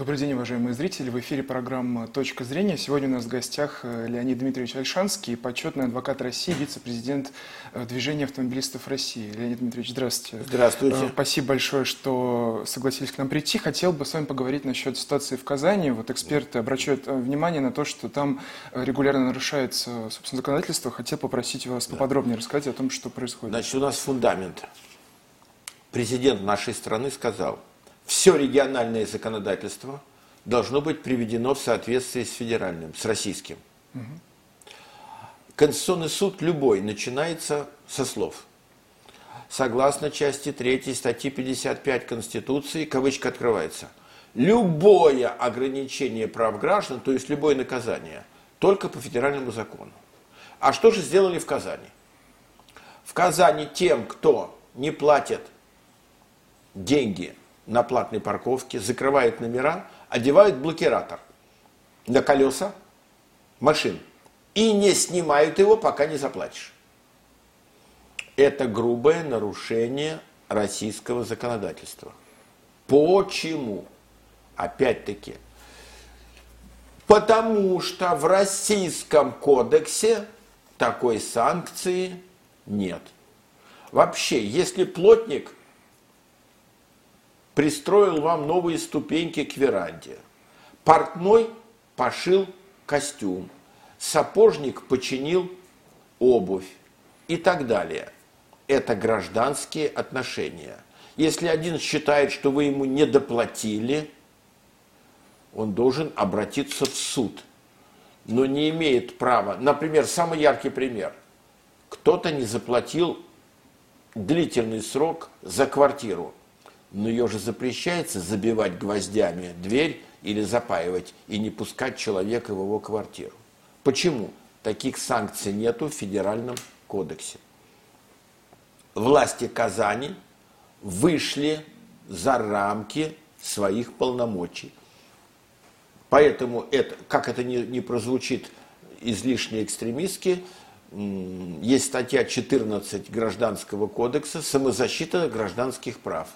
Добрый день, уважаемые зрители. В эфире программа «Точка зрения». Сегодня у нас в гостях э, Леонид Дмитриевич Альшанский, почетный адвокат России, вице-президент э, Движения автомобилистов России. Леонид Дмитриевич, здравствуйте. Здравствуйте. Э, спасибо большое, что согласились к нам прийти. Хотел бы с вами поговорить насчет ситуации в Казани. Вот эксперты обращают внимание на то, что там регулярно нарушается, собственно, законодательство. Хотел попросить вас поподробнее рассказать о том, что происходит. Значит, у нас фундамент. Президент нашей страны сказал – все региональное законодательство должно быть приведено в соответствии с федеральным, с российским. Угу. Конституционный суд любой начинается со слов. Согласно части 3 статьи 55 Конституции, кавычка открывается, любое ограничение прав граждан, то есть любое наказание, только по федеральному закону. А что же сделали в Казани? В Казани тем, кто не платит деньги на платной парковке, закрывают номера, одевают блокиратор на колеса машин и не снимают его, пока не заплатишь. Это грубое нарушение российского законодательства. Почему? Опять-таки, потому что в российском кодексе такой санкции нет. Вообще, если плотник – пристроил вам новые ступеньки к веранде. Портной пошил костюм, сапожник починил обувь и так далее. Это гражданские отношения. Если один считает, что вы ему не доплатили, он должен обратиться в суд, но не имеет права. Например, самый яркий пример. Кто-то не заплатил длительный срок за квартиру но ее же запрещается забивать гвоздями дверь или запаивать и не пускать человека в его квартиру. Почему? Таких санкций нету в федеральном кодексе. Власти Казани вышли за рамки своих полномочий. Поэтому, это, как это не, не прозвучит излишне экстремистски, есть статья 14 Гражданского кодекса «Самозащита гражданских прав».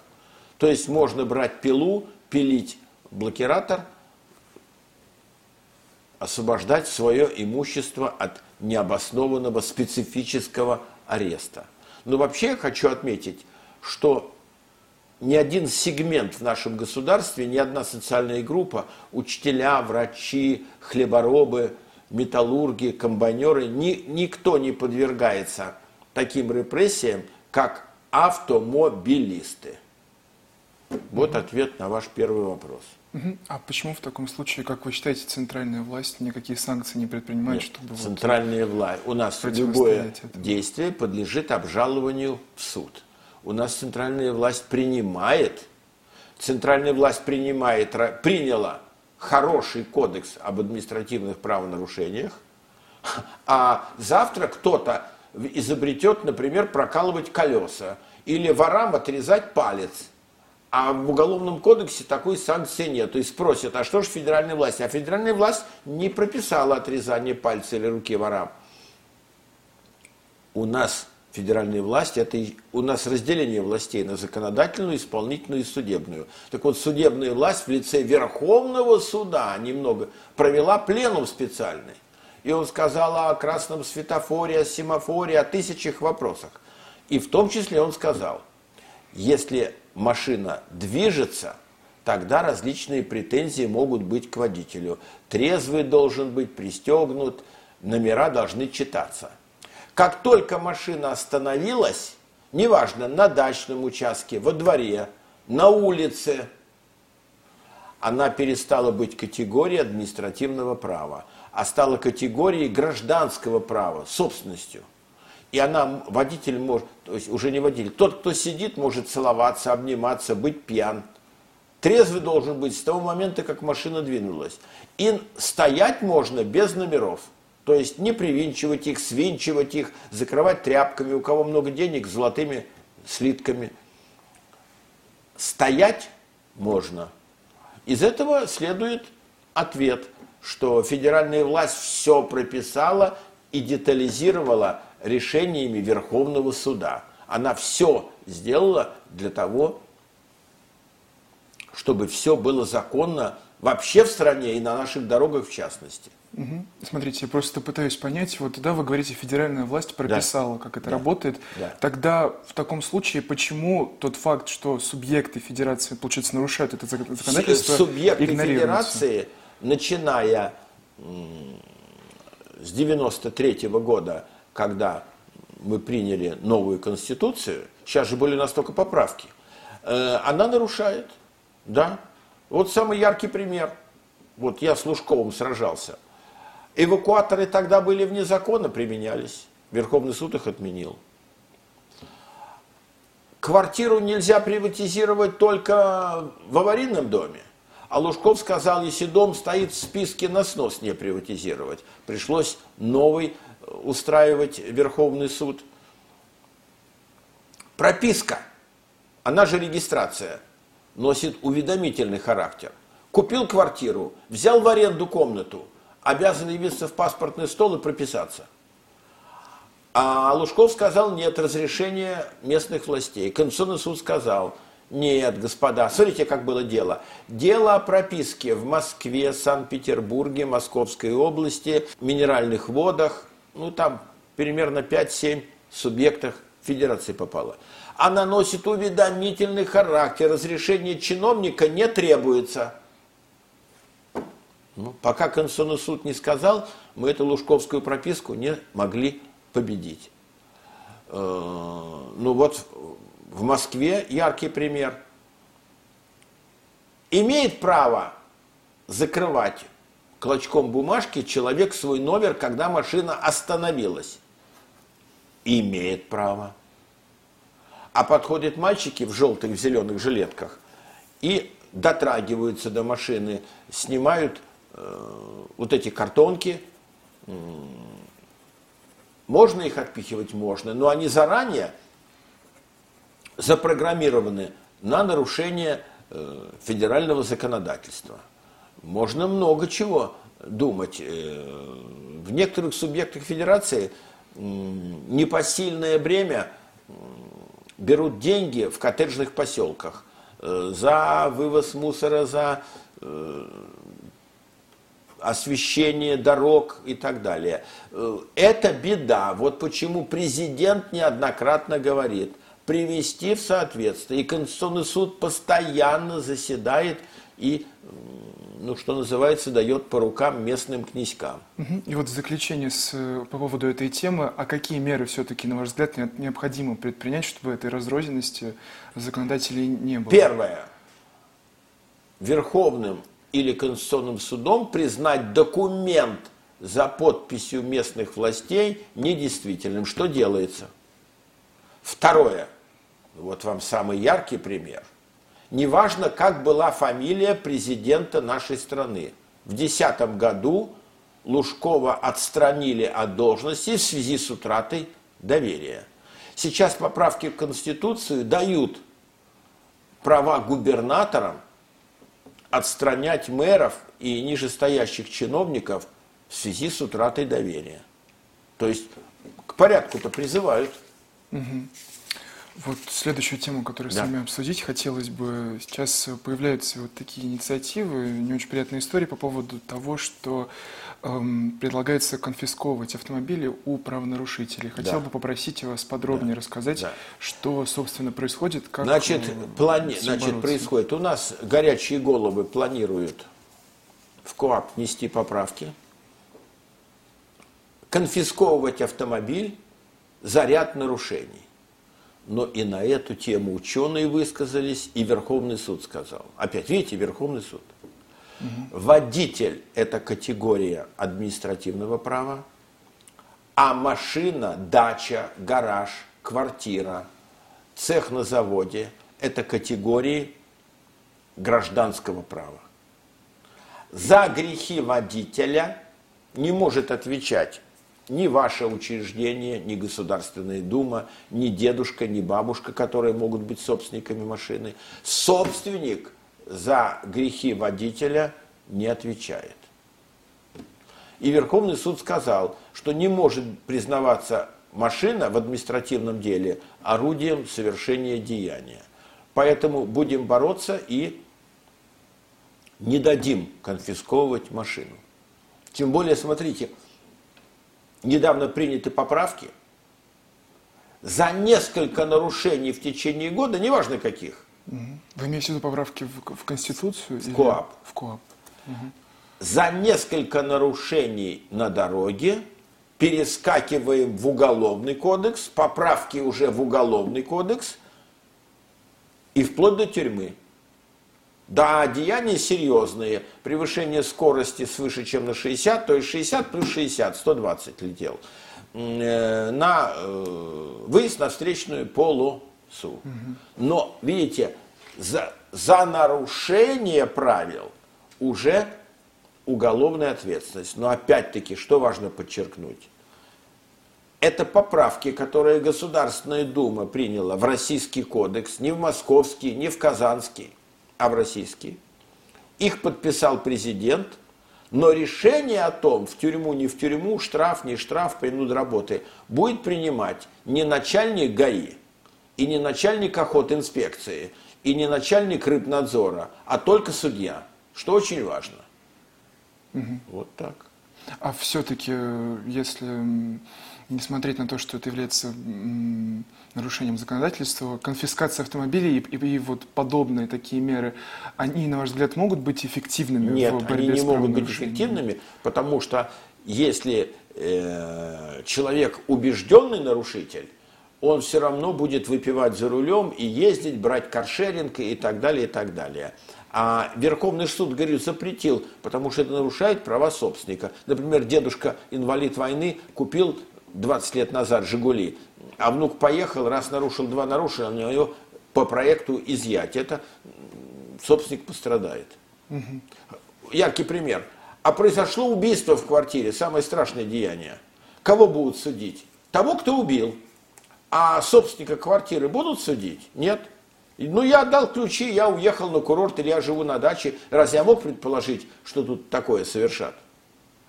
То есть можно брать пилу, пилить блокиратор, освобождать свое имущество от необоснованного специфического ареста. Но вообще я хочу отметить, что ни один сегмент в нашем государстве, ни одна социальная группа, учителя, врачи, хлеборобы, металлурги, комбайнеры, ни, никто не подвергается таким репрессиям, как автомобилисты. Вот ответ на ваш первый вопрос. А почему в таком случае, как вы считаете, центральная власть никакие санкции не предпринимает, Нет, чтобы центральная вот власть у нас любое этому? действие подлежит обжалованию в суд. У нас центральная власть принимает, центральная власть принимает, приняла хороший кодекс об административных правонарушениях, а завтра кто-то изобретет, например, прокалывать колеса или ворам отрезать палец – а в Уголовном кодексе такой санкции нет. То есть спросят, а что же федеральная власть? А федеральная власть не прописала отрезание пальца или руки ворам. У нас федеральная власть, это у нас разделение властей на законодательную, исполнительную и судебную. Так вот, судебная власть в лице Верховного суда немного провела пленум специальный. И он сказал о красном светофоре, о семафоре, о тысячах вопросах. И в том числе он сказал, если машина движется, тогда различные претензии могут быть к водителю. Трезвый должен быть пристегнут, номера должны читаться. Как только машина остановилась, неважно, на дачном участке, во дворе, на улице, она перестала быть категорией административного права, а стала категорией гражданского права, собственностью – и она, водитель может, то есть уже не водитель, тот, кто сидит, может целоваться, обниматься, быть пьян. Трезвый должен быть с того момента, как машина двинулась. И стоять можно без номеров. То есть не привинчивать их, свинчивать их, закрывать тряпками, у кого много денег, золотыми слитками. Стоять можно. Из этого следует ответ, что федеральная власть все прописала и детализировала решениями Верховного суда. Она все сделала для того, чтобы все было законно вообще в стране и на наших дорогах в частности. Угу. Смотрите, я просто пытаюсь понять, вот тогда вы говорите, федеральная власть прописала, да. как это да. работает. Да. Тогда в таком случае, почему тот факт, что субъекты федерации, получается, нарушают это законодательство, Субъекты федерации, начиная с 93 -го года, когда мы приняли новую конституцию, сейчас же были настолько поправки, э, она нарушает, да. Вот самый яркий пример. Вот я с Лужковым сражался. Эвакуаторы тогда были вне закона, применялись. Верховный суд их отменил. Квартиру нельзя приватизировать только в аварийном доме. А Лужков сказал, если дом стоит в списке на снос, не приватизировать. Пришлось новый э, устраивать Верховный суд. Прописка, она же регистрация, носит уведомительный характер. Купил квартиру, взял в аренду комнату – обязан явиться в паспортный стол и прописаться. А Лужков сказал, нет, разрешения местных властей. Конституционный суд сказал, нет, господа, смотрите, как было дело. Дело о прописке в Москве, Санкт-Петербурге, Московской области, минеральных водах, ну там примерно 5-7 субъектах федерации попало. Она носит уведомительный характер, разрешение чиновника не требуется. Ну, пока Конституционный суд не сказал, мы эту лужковскую прописку не могли победить. Э, ну вот в Москве яркий пример. Имеет право закрывать клочком бумажки человек свой номер, когда машина остановилась. Имеет право. А подходят мальчики в желтых, в зеленых жилетках и дотрагиваются до машины, снимают Э, вот эти картонки, можно их отпихивать? Можно, но они заранее запрограммированы на нарушение э, федерального законодательства. Можно много чего думать. Э, в некоторых субъектах федерации непосильное бремя берут деньги в коттеджных поселках за вывоз мусора, за освещение дорог и так далее. Э, это беда. Вот почему президент неоднократно говорит, привести в соответствие. И Конституционный суд постоянно заседает и, ну, что называется, дает по рукам местным князькам. И вот в заключение с, по поводу этой темы, а какие меры все-таки, на ваш взгляд, необходимо предпринять, чтобы этой разрозненности законодателей не было? Первое. Верховным или Конституционным судом признать документ за подписью местных властей недействительным. Что делается? Второе. Вот вам самый яркий пример. Неважно, как была фамилия президента нашей страны. В 2010 году Лужкова отстранили от должности в связи с утратой доверия. Сейчас поправки в Конституцию дают права губернаторам отстранять мэров и нижестоящих чиновников в связи с утратой доверия. То есть к порядку-то призывают. Угу. Вот следующую тему, которую да. с вами обсудить хотелось бы. Сейчас появляются вот такие инициативы, не очень приятные истории по поводу того, что эм, предлагается конфисковывать автомобили у правонарушителей. Хотел да. бы попросить вас подробнее да. рассказать, да. что, собственно, происходит, как Значит, э, плани... Значит происходит. У нас горячие головы планируют в КОАП нести поправки, конфисковывать автомобиль за ряд нарушений но и на эту тему ученые высказались, и Верховный суд сказал. Опять, видите, Верховный суд. Угу. Водитель – это категория административного права, а машина, дача, гараж, квартира, цех на заводе – это категории гражданского права. За грехи водителя не может отвечать ни ваше учреждение, ни Государственная Дума, ни дедушка, ни бабушка, которые могут быть собственниками машины. Собственник за грехи водителя не отвечает. И Верховный суд сказал, что не может признаваться машина в административном деле орудием совершения деяния. Поэтому будем бороться и не дадим конфисковывать машину. Тем более, смотрите, недавно приняты поправки за несколько нарушений в течение года, неважно каких. Вы имеете в виду поправки в, в Конституцию? В КОАП. В КОАП. Угу. За несколько нарушений на дороге перескакиваем в уголовный кодекс, поправки уже в уголовный кодекс и вплоть до тюрьмы. Да, деяния серьезные. Превышение скорости свыше, чем на 60, то есть 60 плюс 60, 120 летел. Э, на э, выезд на встречную полосу. Но, видите, за, за нарушение правил уже уголовная ответственность. Но опять-таки, что важно подчеркнуть? Это поправки, которые Государственная Дума приняла в Российский кодекс, не в Московский, не в Казанский – а в российский. Их подписал президент, но решение о том, в тюрьму, не в тюрьму, штраф, не штраф, принуд работы, будет принимать не начальник ГАИ, и не начальник охотинспекции, и не начальник рыбнадзора, а только судья, что очень важно. Угу. Вот так. А все-таки, если не смотреть на то, что это является нарушением законодательства, конфискация автомобилей и, и, и вот подобные такие меры, они, на ваш взгляд, могут быть эффективными Нет, в борьбе они не с могут быть эффективными, потому что если э, человек убежденный нарушитель, он все равно будет выпивать за рулем и ездить, брать каршеринг и так далее, и так далее. А Верховный суд, говорю, запретил, потому что это нарушает права собственника. Например, дедушка, инвалид войны, купил 20 лет назад «Жигули», а внук поехал, раз нарушил, два нарушил, у него по проекту изъять. Это собственник пострадает. Угу. Яркий пример. А произошло убийство в квартире, самое страшное деяние. Кого будут судить? Того, кто убил. А собственника квартиры будут судить? Нет. Ну, я отдал ключи, я уехал на курорт, или я живу на даче. Разве я мог предположить, что тут такое совершат?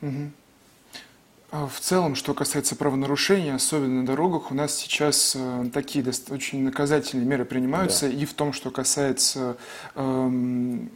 Угу. А в целом, что касается правонарушений, особенно на дорогах, у нас сейчас э, такие очень наказательные меры принимаются, да. и в том, что касается эм,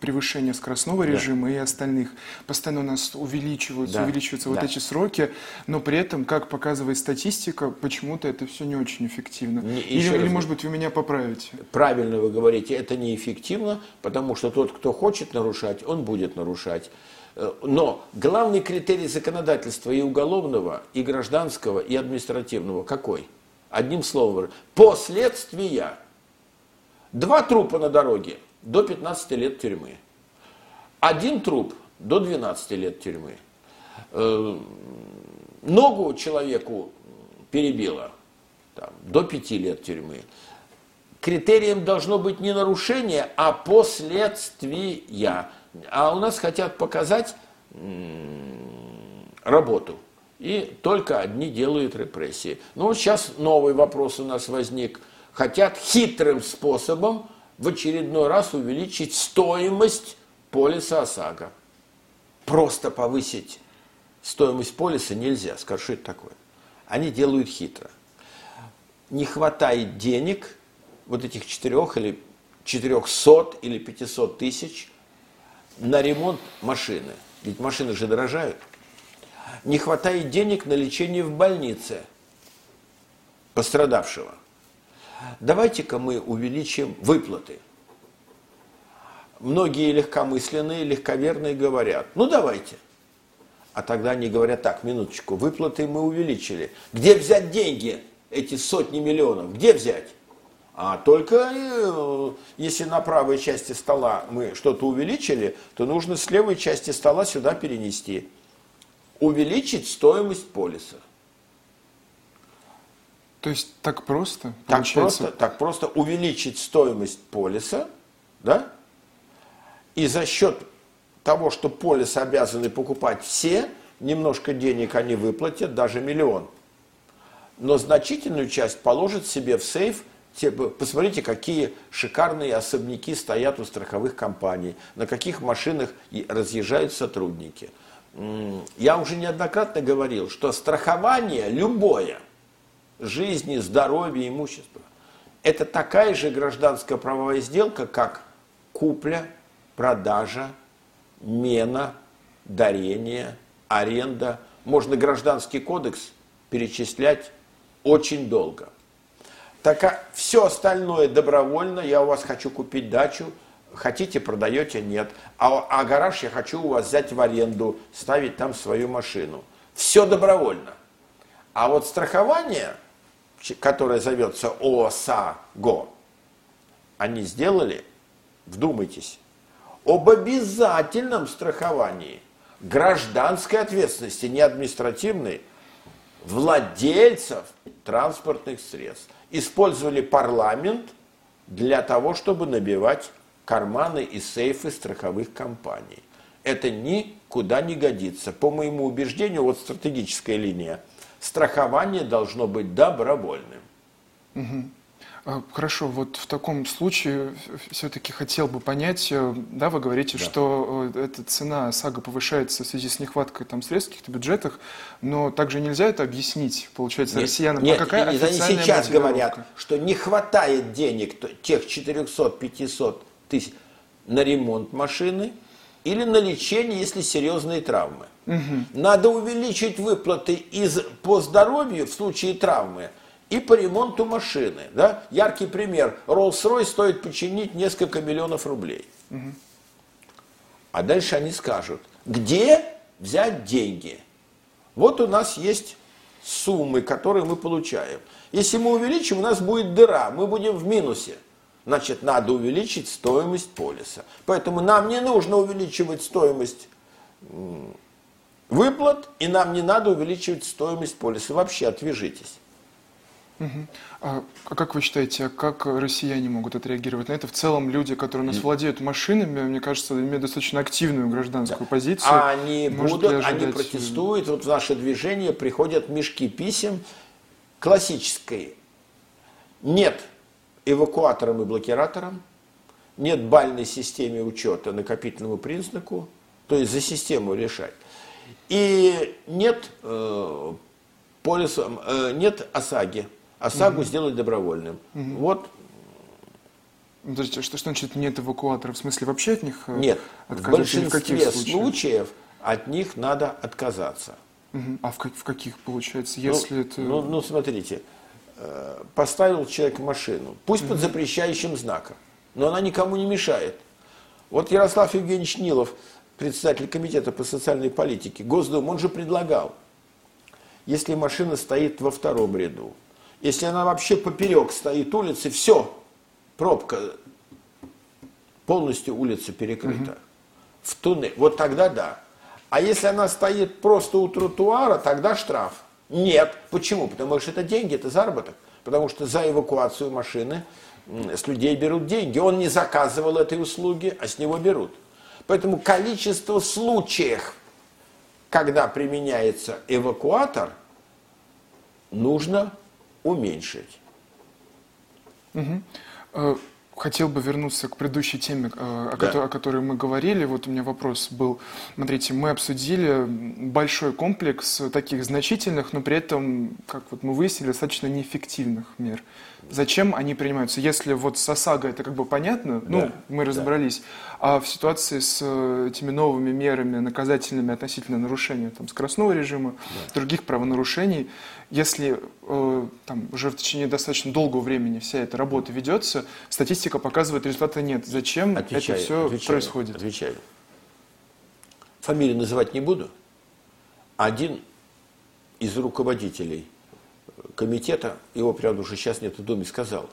превышения скоростного режима да. и остальных. Постоянно у нас увеличиваются, да. увеличиваются да. вот эти сроки, но при этом, как показывает статистика, почему-то это все не очень эффективно. Не, или, или, может быть, вы меня поправите? Правильно вы говорите, это неэффективно, потому что тот, кто хочет нарушать, он будет нарушать. Э, но главный критерий законодательства и уголовного, и гражданского, и административного какой? Одним словом, последствия. Два трупа на дороге до 15 лет тюрьмы. Один труп до 12 лет тюрьмы. Э, ногу человеку перебило там, до 5 лет тюрьмы. Критерием должно быть не нарушение, а последствия. А у нас хотят показать работу. И только одни делают репрессии. Ну вот сейчас новый вопрос у нас возник. Хотят хитрым способом в очередной раз увеличить стоимость полиса ОСАГО. Просто повысить стоимость полиса нельзя. Скажу, что это такое? Они делают хитро. Не хватает денег, вот этих четырех или четырехсот или пятисот тысяч, на ремонт машины. Ведь машины же дорожают. Не хватает денег на лечение в больнице пострадавшего. Давайте-ка мы увеличим выплаты. Многие легкомысленные, легковерные говорят, ну давайте. А тогда они говорят, так, минуточку, выплаты мы увеличили. Где взять деньги, эти сотни миллионов? Где взять? А только э, если на правой части стола мы что-то увеличили, то нужно с левой части стола сюда перенести. Увеличить стоимость полиса. То есть так просто? Так просто, так просто увеличить стоимость полиса, да? И за счет того, что полис обязаны покупать все, немножко денег они выплатят, даже миллион. Но значительную часть положат себе в сейф – Посмотрите, какие шикарные особняки стоят у страховых компаний, на каких машинах разъезжают сотрудники. Я уже неоднократно говорил, что страхование любое, жизни, здоровья, имущества, это такая же гражданская правовая сделка, как купля, продажа, мена, дарение, аренда. Можно гражданский кодекс перечислять очень долго. Так а все остальное добровольно. Я у вас хочу купить дачу, хотите, продаете, нет. А, а гараж я хочу у вас взять в аренду, ставить там свою машину. Все добровольно. А вот страхование, которое зовется ОСАГО, они сделали, вдумайтесь, об обязательном страховании гражданской ответственности, не административной, владельцев транспортных средств. Использовали парламент для того, чтобы набивать карманы и сейфы страховых компаний. Это никуда не годится. По моему убеждению, вот стратегическая линия, страхование должно быть добровольным. Угу. Хорошо, вот в таком случае все-таки хотел бы понять, э, да, вы говорите, да. что э, эта цена САГА повышается в связи с нехваткой там средств в каких-то бюджетах, но также нельзя это объяснить, получается, нет, россиянам. Нет, а какая они сейчас говорят, что не хватает денег тех 400-500 тысяч на ремонт машины или на лечение, если серьезные травмы. Угу. Надо увеличить выплаты из, по здоровью в случае травмы – и по ремонту машины. Да? Яркий пример. Rolls-Royce стоит починить несколько миллионов рублей. А дальше они скажут, где взять деньги? Вот у нас есть суммы, которые мы получаем. Если мы увеличим, у нас будет дыра, мы будем в минусе. Значит, надо увеличить стоимость полиса. Поэтому нам не нужно увеличивать стоимость выплат, и нам не надо увеличивать стоимость полиса. Вообще отвяжитесь. Угу. А как вы считаете, а как россияне могут отреагировать на это? В целом люди, которые у нас владеют машинами, мне кажется, имеют достаточно активную гражданскую да. позицию. А они Может будут, они протестуют. Вот в наше движение приходят мешки писем классической. Нет эвакуатором и блокиратором, нет бальной системе учета накопительному признаку, то есть за систему решать. И нет э, полиса, э, нет ОСАГИ, ОСАГО угу. сделать добровольным. Угу. Вот. Подождите, что, что значит нет эвакуаторов? В смысле вообще от них э, Нет, в большинстве в случаев от них надо отказаться. Угу. А в, как, в каких получается, ну, если ну, это... Ну, ну, смотрите, э, поставил человек машину, пусть угу. под запрещающим знаком, но она никому не мешает. Вот Ярослав Евгеньевич Нилов, председатель комитета по социальной политике, Госдум, он же предлагал, если машина стоит во втором ряду, если она вообще поперек стоит улицы, все, пробка, полностью улица перекрыта. Угу. В туннель. Вот тогда да. А если она стоит просто у тротуара, тогда штраф. Нет. Почему? Потому что это деньги, это заработок. Потому что за эвакуацию машины с людей берут деньги. Он не заказывал этой услуги, а с него берут. Поэтому количество случаев, когда применяется эвакуатор, нужно уменьшить. Угу. Хотел бы вернуться к предыдущей теме, э, о, да. которой, о которой мы говорили. Вот у меня вопрос был. Смотрите, мы обсудили большой комплекс таких значительных, но при этом, как вот мы выяснили, достаточно неэффективных мер. Зачем они принимаются? Если вот с ОСАГО это как бы понятно, ну, да. ну, мы разобрались. Да. А в ситуации с э, этими новыми мерами наказательными относительно нарушения там, скоростного режима, да. других правонарушений, если э, там, уже в течение достаточно долгого времени вся эта работа ведется, статистика показывает, результата нет. Зачем отвечаю, это все отвечаю, происходит? Отвечаю. Фамилию называть не буду. Один из руководителей комитета, его, правда, уже сейчас нет в Думе, сказал,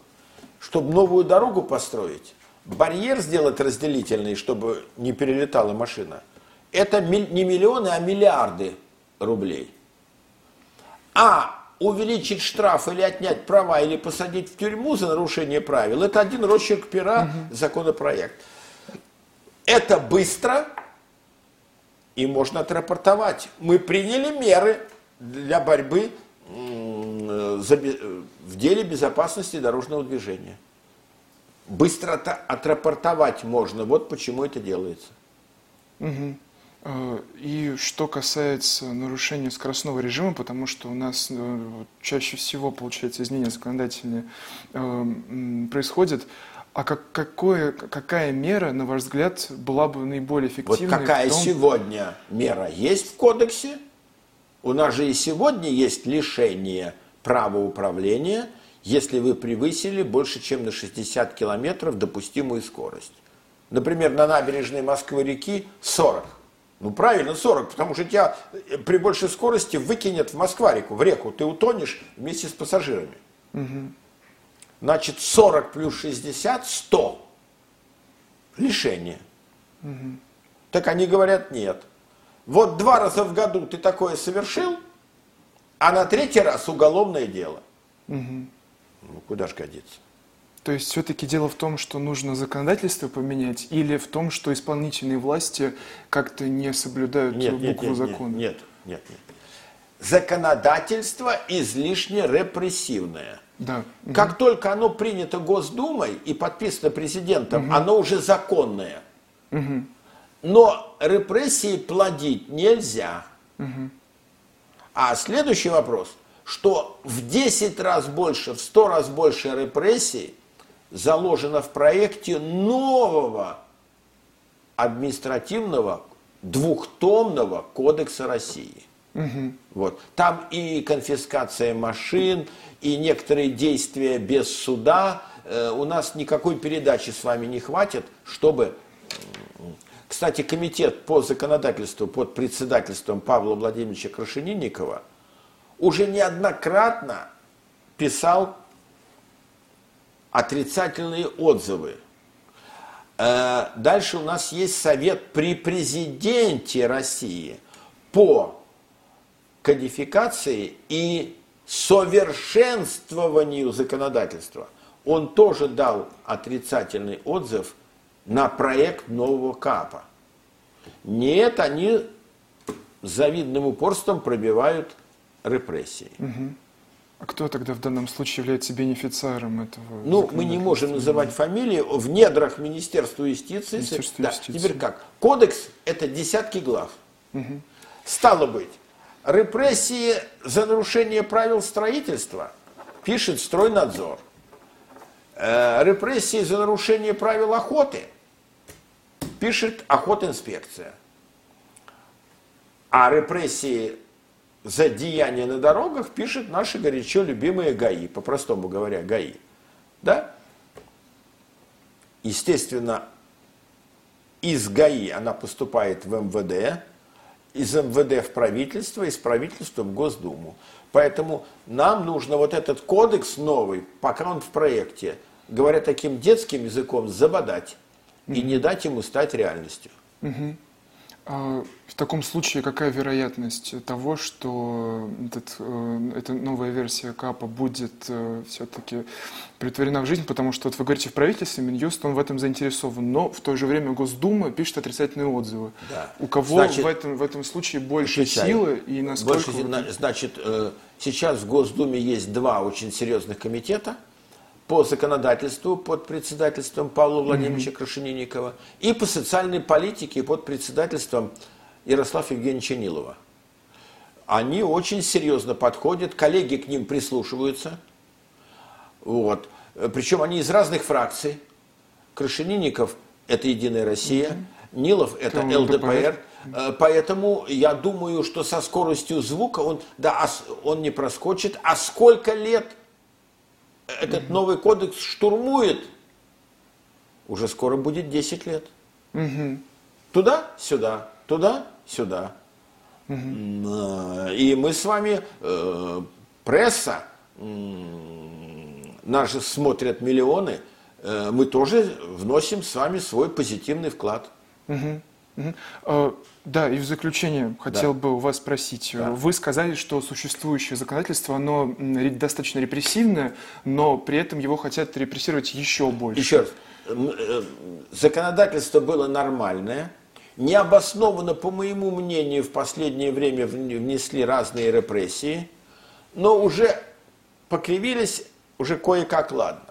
чтобы новую дорогу построить, барьер сделать разделительный, чтобы не перелетала машина, это не миллионы, а миллиарды рублей. А увеличить штраф или отнять права, или посадить в тюрьму за нарушение правил, это один росчерк пера угу. законопроект. Это быстро, и можно отрапортовать. Мы приняли меры для борьбы в деле безопасности дорожного движения. Быстро отрапортовать можно. Вот почему это делается. Угу. И что касается нарушения скоростного режима, потому что у нас э, чаще всего, получается, изменения законодательные э, происходят, А как, какое, какая мера, на ваш взгляд, была бы наиболее эффективной? Вот какая том... сегодня мера есть в кодексе? У нас же и сегодня есть лишение права управления, если вы превысили больше, чем на 60 километров допустимую скорость. Например, на набережной Москвы-реки 40. Ну правильно, 40, потому что тебя э, при большей скорости выкинет в Москва-реку, в реку. Ты утонешь вместе с пассажирами. Угу. Значит, 40 плюс 60 – 100. Лишение. Угу. Так они говорят, нет. Вот два раза в году ты такое совершил, а на третий раз уголовное дело. Угу. Ну, куда ж годится? То есть все-таки дело в том, что нужно законодательство поменять, или в том, что исполнительные власти как-то не соблюдают нет, букву нет, нет, закона? Нет, нет, нет. Законодательство излишне репрессивное. Да. Как угу. только оно принято Госдумой и подписано президентом, угу. оно уже законное. Угу. Но репрессии плодить нельзя. Угу. А следующий вопрос, что в 10 раз больше, в 100 раз больше репрессий заложено в проекте нового административного двухтомного кодекса России. Угу. Вот. Там и конфискация машин, и некоторые действия без суда. Э, у нас никакой передачи с вами не хватит, чтобы... Кстати, комитет по законодательству под председательством Павла Владимировича Крашенинникова уже неоднократно писал отрицательные отзывы. Э, дальше у нас есть совет при президенте России по кодификации и совершенствованию законодательства. Он тоже дал отрицательный отзыв на проект нового КАПа. Нет, они завидным упорством пробивают репрессии. Угу. А кто тогда в данном случае является бенефициаром этого? Ну, мы не можем называть фамилии в недрах Министерства юстиции. Министерство да. юстиции. Теперь как? Кодекс – это десятки глав. Угу. Стало быть, репрессии за нарушение правил строительства пишет стройнадзор. Э, репрессии за нарушение правил охоты пишет охотинспекция. А репрессии за деяния на дорогах пишет наши горячо любимые ГАИ, по-простому говоря, ГАИ. Да? Естественно, из ГАИ она поступает в МВД, из МВД в правительство, из правительства в Госдуму. Поэтому нам нужно вот этот кодекс новый, пока он в проекте, говоря таким детским языком, забодать mm-hmm. и не дать ему стать реальностью. Mm-hmm. А в таком случае какая вероятность того, что этот, э, эта новая версия КАПа будет э, все-таки притворена в жизнь? Потому что вот вы говорите, в правительстве Минюст, он в этом заинтересован, но в то же время Госдума пишет отрицательные отзывы. Да. У кого значит, в, этом, в этом случае больше силы и насколько... Больше, значит, э, сейчас в Госдуме есть два очень серьезных комитета – по законодательству под председательством Павла Владимировича mm-hmm. Крашенинникова и по социальной политике под председательством Ярослава Евгеньевича Нилова. Они очень серьезно подходят, коллеги к ним прислушиваются. Вот. Причем они из разных фракций. Крашенинников – это «Единая Россия», mm-hmm. Нилов – это ЛДПР. Э, поэтому я думаю, что со скоростью звука он, да, он не проскочит. А сколько лет этот новый кодекс штурмует, уже скоро будет 10 лет. Туда, сюда, туда, сюда. И мы с вами, э, пресса, нас же смотрят миллионы, э, мы тоже вносим с вами свой позитивный вклад. Угу. Угу. Да, и в заключение хотел да. бы у вас спросить. Да. Вы сказали, что существующее законодательство, оно достаточно репрессивное, но при этом его хотят репрессировать еще больше. Еще раз. Э, законодательство было нормальное, необоснованно, по моему мнению, в последнее время внесли разные репрессии, но уже покривились, уже кое-как ладно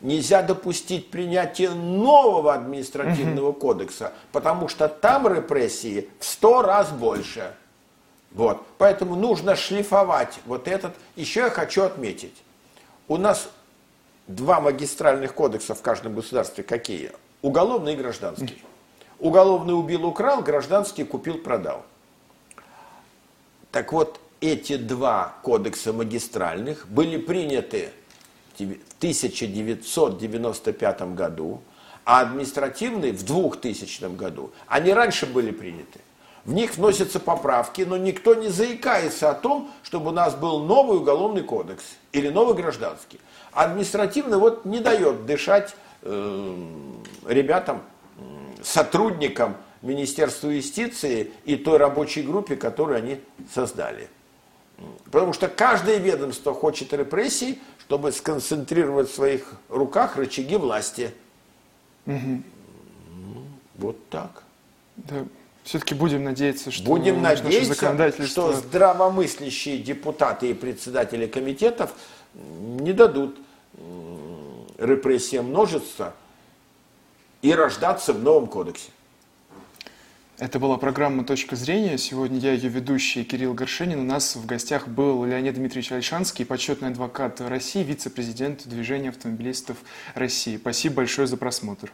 нельзя допустить принятия нового административного угу. кодекса, потому что там репрессии в сто раз больше. Вот. Поэтому нужно шлифовать вот этот. Еще я хочу отметить. У нас два магистральных кодекса в каждом государстве какие? Уголовный и гражданский. Уголовный убил, украл, гражданский купил, продал. Так вот, эти два кодекса магистральных были приняты 1995 году, а административный в 2000 году. Они раньше были приняты. В них вносятся поправки, но никто не заикается о том, чтобы у нас был новый уголовный кодекс или новый гражданский. Административный вот не дает дышать э, ребятам, сотрудникам Министерства юстиции и той рабочей группе, которую они создали. Потому что каждое ведомство хочет репрессий, чтобы сконцентрировать в своих руках рычаги власти. Угу. Вот так. Да. Все-таки будем надеяться, что будем надеяться, законодательство... что здравомыслящие депутаты и председатели комитетов не дадут репрессиям множества и рождаться в новом кодексе. Это была программа «Точка зрения». Сегодня я ее ведущий Кирилл Горшенин. У нас в гостях был Леонид Дмитриевич Альшанский, почетный адвокат России, вице-президент Движения автомобилистов России. Спасибо большое за просмотр.